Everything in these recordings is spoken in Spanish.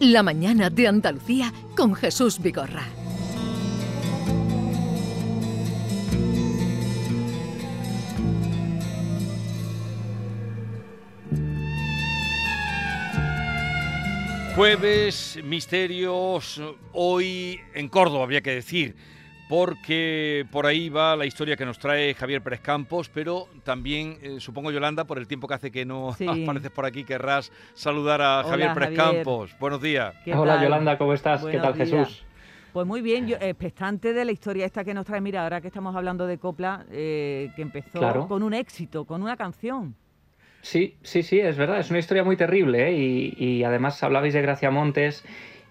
La mañana de Andalucía con Jesús Vigorra. Jueves, misterios, hoy en Córdoba, habría que decir, porque por ahí va la historia que nos trae Javier Pérez Campos, pero también, eh, supongo, Yolanda, por el tiempo que hace que no apareces por aquí, querrás saludar a Javier Pérez Campos. Buenos días. Hola, Yolanda, ¿cómo estás? ¿Qué tal, Jesús? Pues muy bien, yo, expectante de la historia esta que nos trae, mira, ahora que estamos hablando de Copla, eh, que empezó con un éxito, con una canción. Sí, sí, sí, es verdad, es una historia muy terrible ¿eh? y, además hablabais de Gracia Montes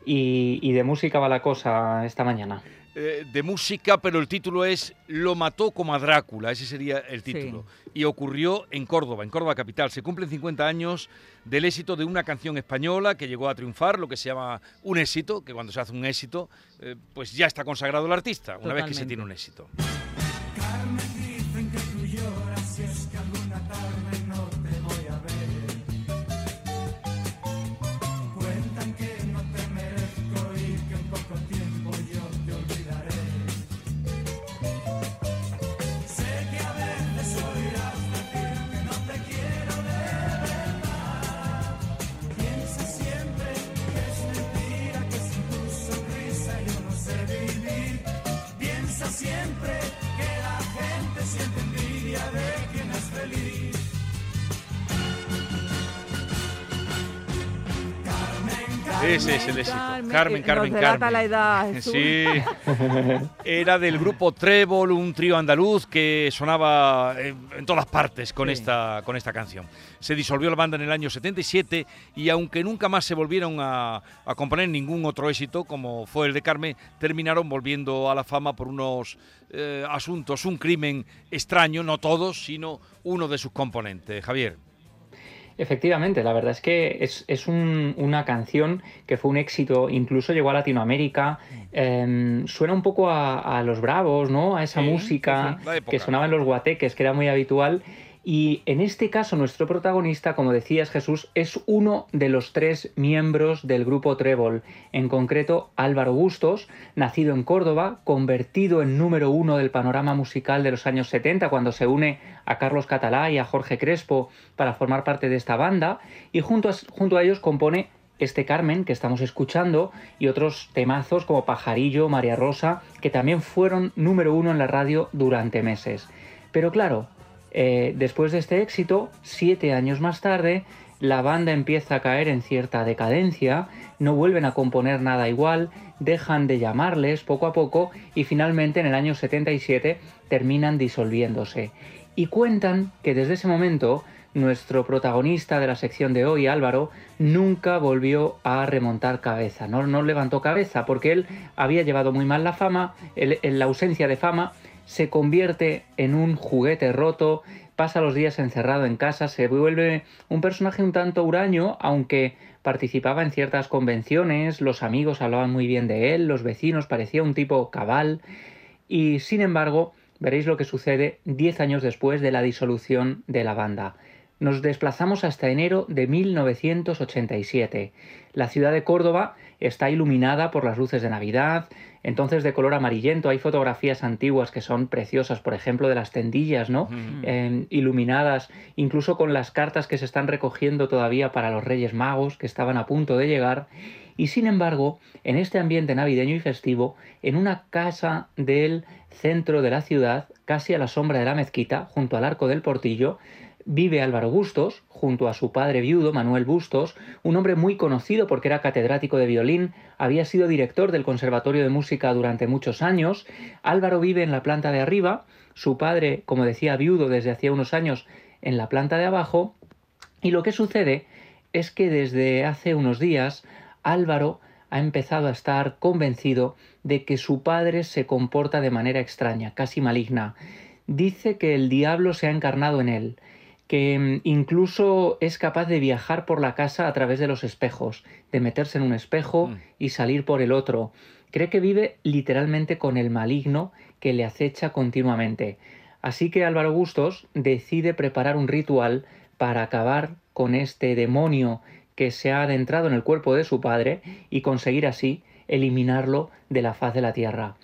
y, de música va la cosa esta mañana. Eh, de música, pero el título es Lo mató como a Drácula, ese sería el título. Y ocurrió en Córdoba, en Córdoba capital. Se cumplen 50 años del éxito de una canción española que llegó a triunfar, lo que se llama un éxito, que cuando se hace un éxito, eh, pues ya está consagrado el artista, una vez que se tiene un éxito. Ese es el éxito. Carmen, Carmen, Carmen. la edad. Sí. Era del grupo Trébol, un trío andaluz que sonaba en, todas partes con, esta, con esta canción. Se disolvió la banda en el año 77 y aunque nunca más se volvieron a, componer ningún otro éxito, como fue el de Carmen, terminaron volviendo a la fama por unos eh, asuntos, un crimen extraño, no todos, sino uno de sus componentes. Javier. Efectivamente, la verdad es que es, una canción que fue un éxito, incluso llegó a Latinoamérica, em, suena un poco a, los bravos, ¿no? A esa música que sonaba en los guateques, que era muy habitual, y en este caso nuestro protagonista, como decías Jesús, es uno de los tres miembros del grupo Trébol, en concreto Álvaro Bustos, nacido en Córdoba, convertido en número uno del panorama musical de los años 70 cuando se une a Carlos Catalá y a Jorge Crespo para formar parte de esta banda, y junto a, junto a ellos compone este Carmen que estamos escuchando y otros temazos como Pajarillo, María Rosa, que también fueron número uno en la radio durante meses. Pero claro, eh, después de este éxito, siete años más tarde, la banda empieza a caer en cierta decadencia, no vuelven a componer nada igual, dejan de llamarles poco a poco y finalmente en el año 77 terminan disolviéndose. Y cuentan que desde ese momento nuestro protagonista de la sección de hoy, Álvaro, nunca volvió a remontar cabeza, no, levantó cabeza porque él había llevado muy mal la fama, la ausencia de fama, se convierte en un juguete roto, pasa los días encerrado en casa, se vuelve un personaje un tanto huraño, aunque participaba en ciertas convenciones, los amigos hablaban muy bien de él, los vecinos parecía un tipo cabal, y sin embargo, veréis lo que sucede diez años después de la disolución de la banda. Nos desplazamos hasta enero de 1987. La ciudad de Córdoba está iluminada por las luces de Navidad, entonces de color amarillento. Hay fotografías antiguas que son preciosas, por ejemplo, de las tendillas, ¿no? Em, iluminadas, incluso con las cartas que se están recogiendo todavía para los Reyes Magos, que estaban a punto de llegar. Y sin embargo, en este ambiente navideño y festivo, en una casa del centro de la ciudad, casi a la sombra de la mezquita, junto al arco del portillo, vive Álvaro Bustos, junto a su padre viudo, Manuel Bustos, un hombre muy conocido porque era catedrático de violín, había sido director del Conservatorio de Música durante muchos años. Álvaro vive en la planta de arriba, su padre, como decía, viudo desde hacía unos años en la planta de abajo, y lo que sucede es que desde hace unos días Álvaro ha empezado a estar convencido de que su padre se comporta de manera extraña, casi maligna. Dice que el diablo se ha encarnado en él, que mm, incluso es capaz de viajar por la casa a través de los espejos, de meterse en un espejo mm. y salir por el otro. Cree que vive literalmente con el maligno que le acecha continuamente. Así que Álvaro Bustos decide preparar un ritual para acabar con este demonio que se ha adentrado en el cuerpo de su padre y conseguir así eliminarlo de la faz de la tierra.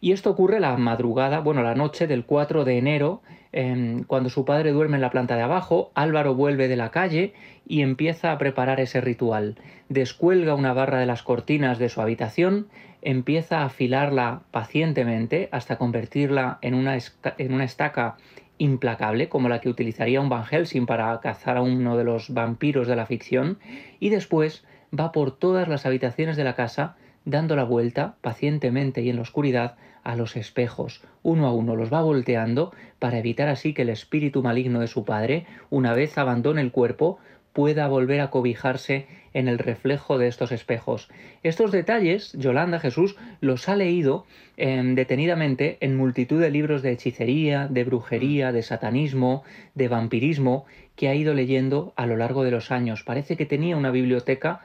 Y esto ocurre la madrugada, bueno, la noche del 4 de enero, em, cuando su padre duerme en la planta de abajo, Álvaro vuelve de la calle y empieza a preparar ese ritual. Descuelga una barra de las cortinas de su habitación, empieza a afilarla pacientemente hasta convertirla en una, en una estaca implacable, como la que utilizaría un Van Helsing para cazar a uno de los vampiros de la ficción, y después va por todas las habitaciones de la casa, dando la vuelta pacientemente y en la oscuridad a los espejos, uno a uno los va volteando para evitar así que el espíritu maligno de su padre, una vez abandone el cuerpo, pueda volver a cobijarse en el reflejo de estos espejos. Estos detalles, Yolanda Jesús los ha leído em, detenidamente en multitud de libros de hechicería, de brujería, de satanismo, de vampirismo, que ha ido leyendo a lo largo de los años. Parece que tenía una biblioteca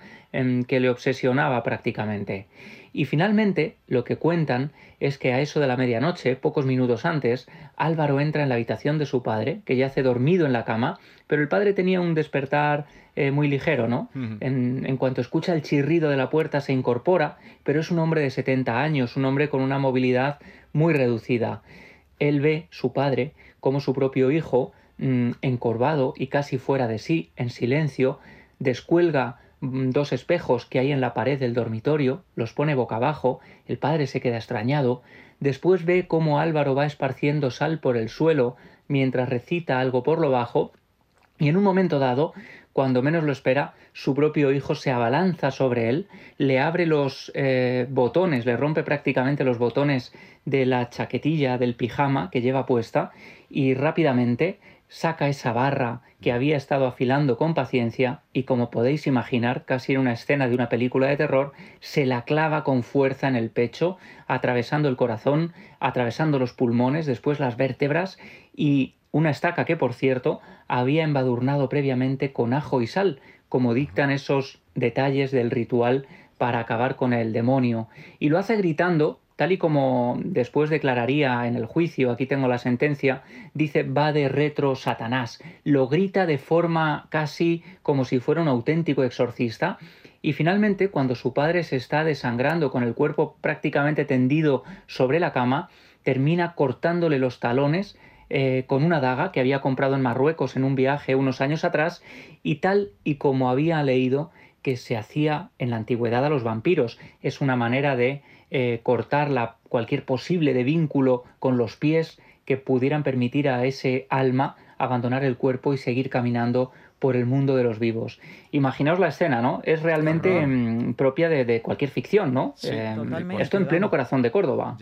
que le obsesionaba prácticamente. Y finalmente, lo que cuentan es que a eso de la medianoche, pocos minutos antes, Álvaro entra en la habitación de su padre, que yace dormido en la cama, pero el padre tenía un despertar eh, muy ligero, ¿no? en, en, cuanto escucha el chirrido de la puerta se incorpora, pero es un hombre de 70 años, un hombre con una movilidad muy reducida. Él ve, su padre, como su propio hijo, mm, encorvado y casi fuera de sí, en silencio, descuelga dos espejos que hay en la pared del dormitorio, los pone boca abajo, el padre se queda extrañado, después ve cómo Álvaro va esparciendo sal por el suelo mientras recita algo por lo bajo, y en un momento dado, cuando menos lo espera, su propio hijo se abalanza sobre él, le abre los eh, botones, le rompe prácticamente los botones de la chaquetilla del pijama que lleva puesta, y rápidamente saca esa barra que había estado afilando con paciencia y como podéis imaginar, casi en una escena de una película de terror, se la clava con fuerza en el pecho, atravesando el corazón, atravesando los pulmones, después las vértebras y una estaca que, por cierto, había embadurnado previamente con ajo y sal, como dictan esos detalles del ritual para acabar con el demonio, y lo hace gritando tal y como después declararía en el juicio, aquí tengo la sentencia, dice va de retro Satanás, lo grita de forma casi como si fuera un auténtico exorcista, y finalmente cuando su padre se está desangrando con el cuerpo prácticamente tendido sobre la cama, termina cortándole los talones eh, con una daga que había comprado en Marruecos en un viaje unos años atrás, y tal y como había leído que se hacía en la antigüedad a los vampiros. Es una manera de eh, cortar la, cualquier posible de vínculo con los pies que pudieran permitir a ese alma abandonar el cuerpo y seguir caminando por el mundo de los vivos. Imaginaos la escena, ¿no? Es realmente mm, propia de, cualquier ficción, ¿no? Eh, esto en pleno corazón de Córdoba.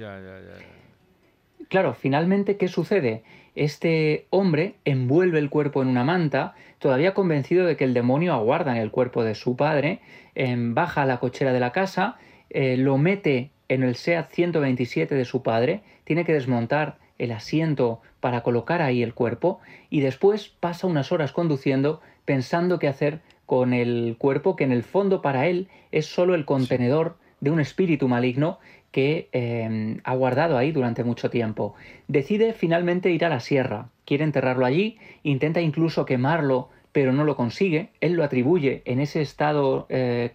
claro, finalmente, ¿qué sucede? Este hombre envuelve el cuerpo en una manta, todavía convencido de que el demonio aguarda en el cuerpo de su padre, em, baja a la cochera de la casa, eh, lo mete en el SEAT 127 de su padre, tiene que desmontar el asiento para colocar ahí el cuerpo y después pasa unas horas conduciendo pensando qué hacer con el cuerpo que en el fondo para él es solo el contenedor de un espíritu maligno que em, ha guardado ahí durante mucho tiempo. Decide finalmente ir a la sierra, quiere enterrarlo allí, intenta incluso quemarlo, pero no lo consigue, él lo atribuye en ese estado eh,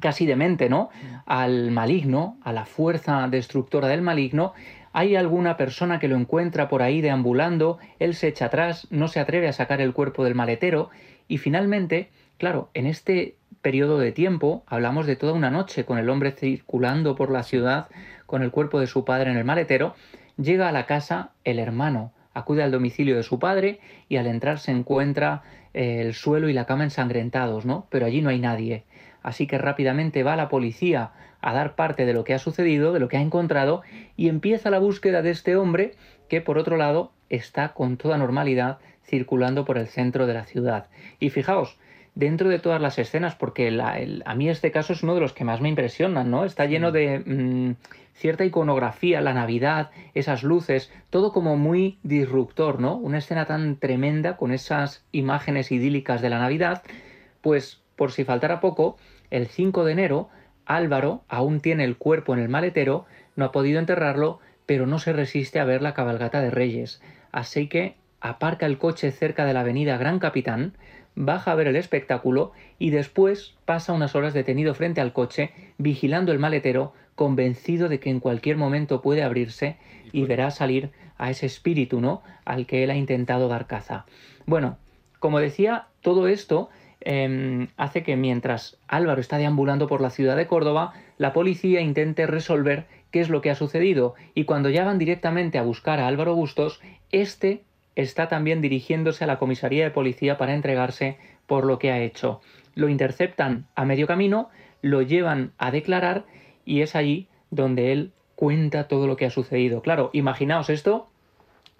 casi demente, ¿no? Al maligno, a la fuerza destructora del maligno. Hay alguna persona que lo encuentra por ahí deambulando, él se echa atrás, no se atreve a sacar el cuerpo del maletero y finalmente, claro, en este periodo de tiempo hablamos de toda una noche con el hombre circulando por la ciudad con el cuerpo de su padre en el maletero, llega a la casa el hermano, acude al domicilio de su padre y al entrar se encuentra eh, el suelo y la cama ensangrentados, ¿no? Pero allí no hay nadie así que rápidamente va la policía a dar parte de lo que ha sucedido, de lo que ha encontrado, y empieza la búsqueda de este hombre que, por otro lado, está con toda normalidad circulando por el centro de la ciudad. Y fijaos, dentro de todas las escenas, porque a mí este caso es uno de los que más me impresionan, ¿no? Está lleno de mm, cierta iconografía, la Navidad, esas luces, todo como muy disruptor, ¿no? Una escena tan tremenda con esas imágenes idílicas de la Navidad, pues por si faltara poco, el 5 de enero, Álvaro aún tiene el cuerpo en el maletero, no ha podido enterrarlo, pero no se resiste a ver la cabalgata de Reyes. Así que aparca el coche cerca de la avenida Gran Capitán, baja a ver el espectáculo y después pasa unas horas detenido frente al coche, vigilando el maletero, convencido de que en cualquier momento puede abrirse y verá salir a ese espíritu, ¿no? Al que él ha intentado dar caza. Bueno, como decía, todo esto em, hace que mientras Álvaro está deambulando por la ciudad de Córdoba, la policía intente resolver qué es lo que ha sucedido y cuando ya van directamente a buscar a Álvaro Bustos, este está también dirigiéndose a la comisaría de policía para entregarse por lo que ha hecho. Lo interceptan a medio camino, lo llevan a declarar y es allí donde él cuenta todo lo que ha sucedido. Claro, imaginaos esto,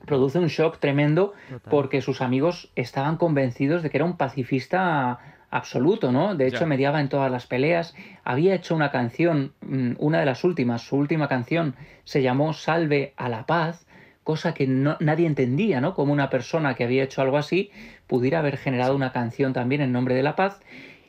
produce un shock tremendo porque sus amigos estaban convencidos de que era un pacifista absoluto, ¿no? De hecho, mediaba en todas las peleas. Había hecho una canción, mm, una de las últimas, su última canción se llamó Salve a la Paz, cosa que nadie entendía, ¿no? Como una persona que había hecho algo así pudiera haber generado una canción también en nombre de la paz.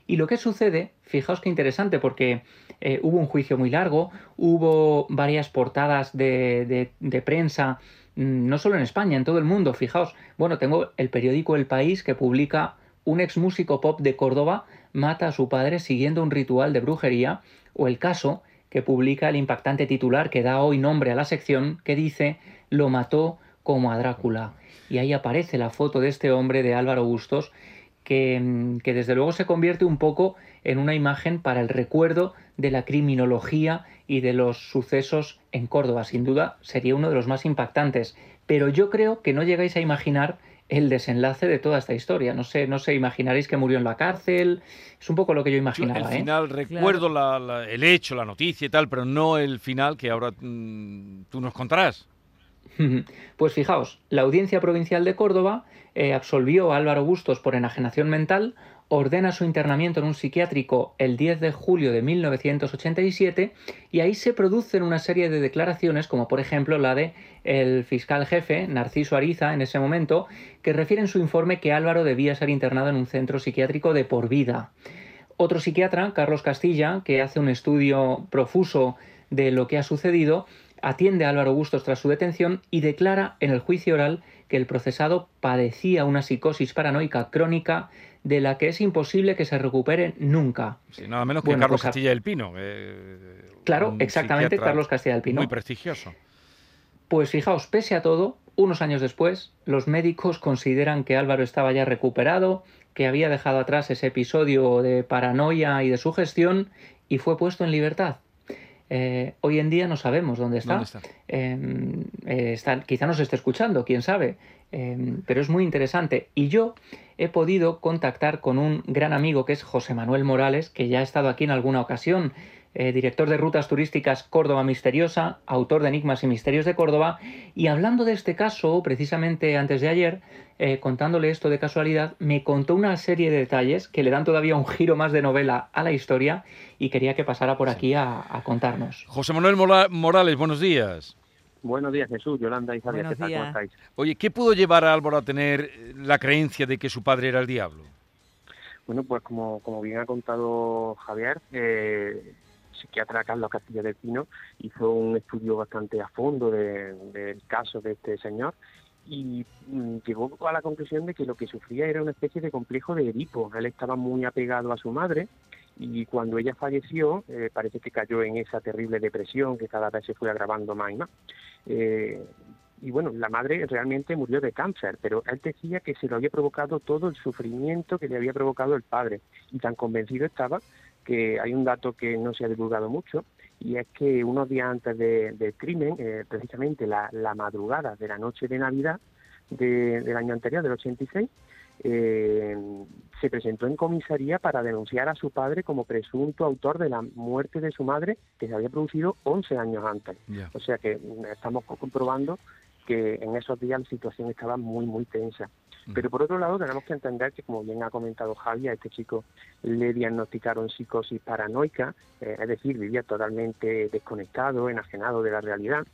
Y lo que sucede, fijaos qué interesante, porque eh, hubo un juicio muy largo, hubo varias portadas de, de prensa, mm, no solo en España, en todo el mundo, fijaos. Bueno, tengo el periódico El País que publica un ex músico pop de Córdoba mata a su padre siguiendo un ritual de brujería, o el caso que publica el impactante titular que da hoy nombre a la sección, que dice lo mató como a Drácula. Y ahí aparece la foto de este hombre de Álvaro Bustos, que, mm, que desde luego se convierte un poco en una imagen para el recuerdo de la criminología y de los sucesos en Córdoba. Sin duda sería uno de los más impactantes. Pero yo creo que no llegáis a imaginar el desenlace de toda esta historia. No sé, no sé, imaginaréis que murió en la cárcel. Es un poco lo que yo imaginaba. Al ¿eh? final recuerdo el hecho, la noticia y tal, pero no el final que ahora mm, tú nos contarás. Pues fijaos, la Audiencia Provincial de Córdoba eh, absolvió a Álvaro Bustos por enajenación mental, ordena su internamiento en un psiquiátrico el 10 de julio de 1987 y ahí se producen una serie de declaraciones como por ejemplo la de el fiscal jefe Narciso Ariza en ese momento que refiere en su informe que Álvaro debía ser internado en un centro psiquiátrico de por vida. Otro psiquiatra, Carlos Castilla, que hace un estudio profuso de lo que ha sucedido, atiende a Álvaro Bustos tras su detención y declara en el juicio oral que el procesado padecía una psicosis paranoica crónica de la que es imposible que se recupere nunca. Sí, nada menos que Carlos pues Castilla del Pino. claro, exactamente, Carlos Castilla del Pino. Muy prestigioso. Pues fijaos, pese a todo, unos años después, los médicos consideran que Álvaro estaba ya recuperado, que había dejado atrás ese episodio de paranoia y de sugestión y fue puesto en libertad. Eh, hoy en día no sabemos dónde está. Em, eh, está quizá nos esté escuchando, quién sabe. Em, pero es muy interesante. Y yo he podido contactar con un gran amigo que es José Manuel Morales, que ya ha estado aquí en alguna ocasión eh, director de Rutas Turísticas Córdoba Misteriosa, autor de Enigmas y Misterios de Córdoba, y hablando de este caso, precisamente antes de ayer, eh, contándole esto de casualidad, me contó una serie de detalles que le dan todavía un giro más de novela a la historia y quería que pasara por aquí a, contarnos. José Manuel Morales, buenos días. Buenos días, Jesús, Yolanda y Javier. ¿Qué ¿Cómo estáis? Oye, ¿qué pudo llevar a Álvaro a tener la creencia de que su padre era el diablo? Bueno, pues como, como bien ha contado Javier, eh, psiquiatra Carlos Castilla del Pino hizo un estudio bastante a fondo del caso de este señor y mm, llegó a la conclusión de que lo que sufría era una especie de complejo de Edipo. Él estaba muy apegado a su madre y cuando ella falleció eh, parece que cayó en esa terrible depresión que cada vez se fue agravando más y más. Eh, y bueno, la madre realmente murió de cáncer, pero él decía que se lo había provocado todo el sufrimiento que le había provocado el padre y tan convencido estaba que hay un dato que no se ha divulgado mucho y es que unos días antes del crimen, eh, precisamente la, madrugada de la noche de Navidad del año anterior, del 86, eh, se presentó en comisaría para denunciar a su padre como presunto autor de la muerte de su madre que se había producido 11 años antes. O sea que mm, estamos comprobando que en esos días la situación estaba muy, muy tensa. Pero por otro lado, tenemos que entender que, como bien ha comentado Javi, a este chico le diagnosticaron psicosis paranoica, eh, es decir, vivía totalmente desconectado, enajenado de la realidad,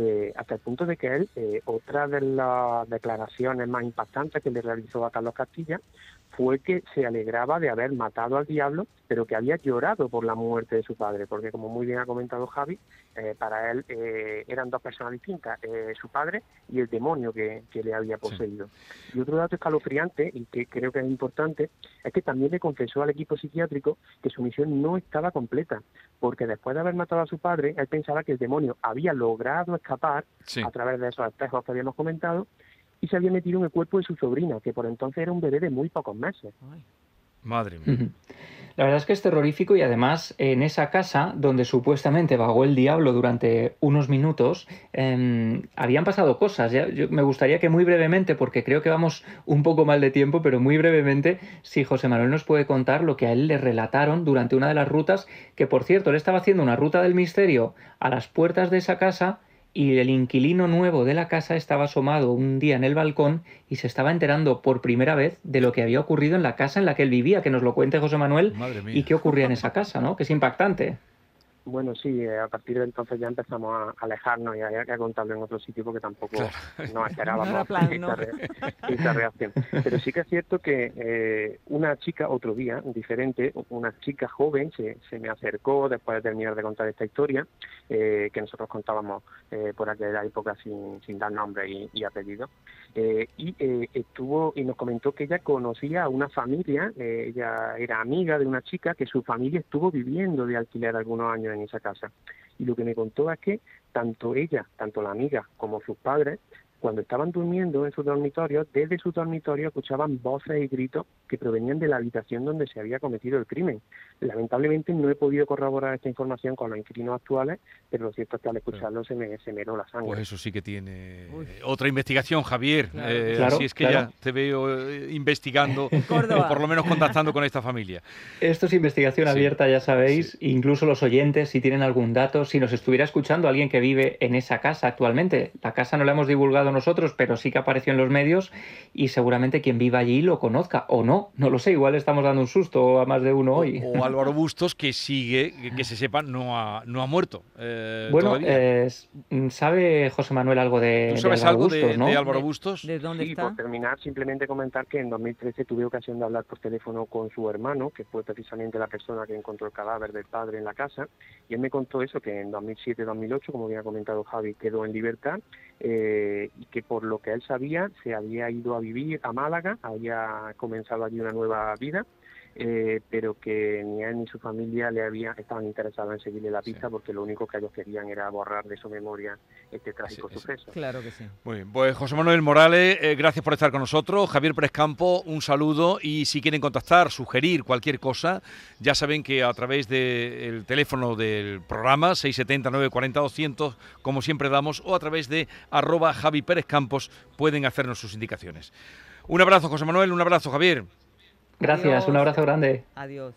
eh, hasta el punto de que él, eh, otra de las declaraciones más impactantes que le realizó a Carlos Castilla fue que se alegraba de haber matado al diablo, pero que había llorado por la muerte de su padre, porque como muy bien ha comentado Javi, eh, para él eh, eran dos personas distintas, eh, su padre y el demonio que, le había poseído. Y otro dato escalofriante, y que creo que es importante, es que también le confesó al equipo psiquiátrico que su misión no estaba completa, porque después de haber matado a su padre, él pensaba que el demonio había logrado escapar a través de esos espejos que habíamos comentado y se había metido en el cuerpo de su sobrina, que por entonces era un bebé de muy pocos meses. Madre mía. La verdad es que es terrorífico y además en esa casa donde supuestamente vagó el diablo durante unos minutos, em, habían pasado cosas. me gustaría que muy brevemente, porque creo que vamos un poco mal de tiempo, pero muy brevemente, si José Manuel nos puede contar lo que a él le relataron durante una de las rutas, que por cierto, él estaba haciendo una ruta del misterio a las puertas de esa casa y el inquilino nuevo de la casa estaba asomado un día en el balcón y se estaba enterando por primera vez de lo que había ocurrido en la casa en la que él vivía, que nos lo cuente José Manuel y qué ocurría en esa casa, ¿no? Que es impactante. Bueno, sí, eh, a partir de entonces ya empezamos a alejarnos y a, contarlo en otro sitio porque tampoco nos esperábamos esta, reacción. Pero sí que es cierto que eh, una chica, otro día, diferente, una chica joven se, se me acercó después de terminar de contar esta historia, eh, que nosotros contábamos por aquella época sin, sin dar nombre y, y apellido, y estuvo y nos comentó que ella conocía a una familia, ella era amiga de una chica que su familia estuvo viviendo de alquiler algunos años en esa casa. Y lo que me contó es que tanto ella, tanto la amiga como sus padres cuando estaban durmiendo en su dormitorio, desde su dormitorio escuchaban voces y gritos que provenían de la habitación donde se había cometido el crimen. Lamentablemente no he podido corroborar esta información con los inquilinos actuales, pero lo cierto es que al escucharlo se me, se me la sangre. Pues eso sí que tiene otra investigación, Javier. Eh, así es que ya te veo eh, investigando, o por lo menos contactando con esta familia. Esto es investigación abierta, ya sabéis. Incluso los oyentes, si tienen algún dato, si nos estuviera escuchando alguien que vive en esa casa actualmente, la casa no la hemos divulgado nosotros, pero sí que apareció en los medios y seguramente quien viva allí lo conozca o no, no lo sé, igual estamos dando un susto a más de uno hoy. O, Álvaro Bustos que sigue, que, se sepa, no ha, no ha muerto. Eh, bueno, ¿sabe José Manuel algo de, ¿Tú sabes algo Bustos, de, Álvaro Bustos? ¿De, dónde sí, está? por terminar, simplemente comentar que en 2013 tuve ocasión de hablar por teléfono con su hermano, que fue precisamente la persona que encontró el cadáver del padre en la casa, y él me contó eso, que en 2007-2008, como había comentado Javi, quedó en libertad eh, y que por lo que él sabía se había ido a vivir a Málaga, había comenzado allí una nueva vida eh, pero que ni él ni su familia le habían estaban interesados en seguirle la pista porque lo único que ellos querían era borrar de su memoria este trágico suceso. Claro que sí. Muy bien, pues José Manuel Morales, eh, gracias por estar con nosotros. Javier Prescampo, un saludo y si quieren contactar, sugerir cualquier cosa, ya saben que a través del teléfono del programa 670 940 200, como siempre damos, o a través de arroba Javi Pérez Campos pueden hacernos sus indicaciones. Un abrazo José Manuel, un abrazo Javier. Gracias, un abrazo grande. Adiós.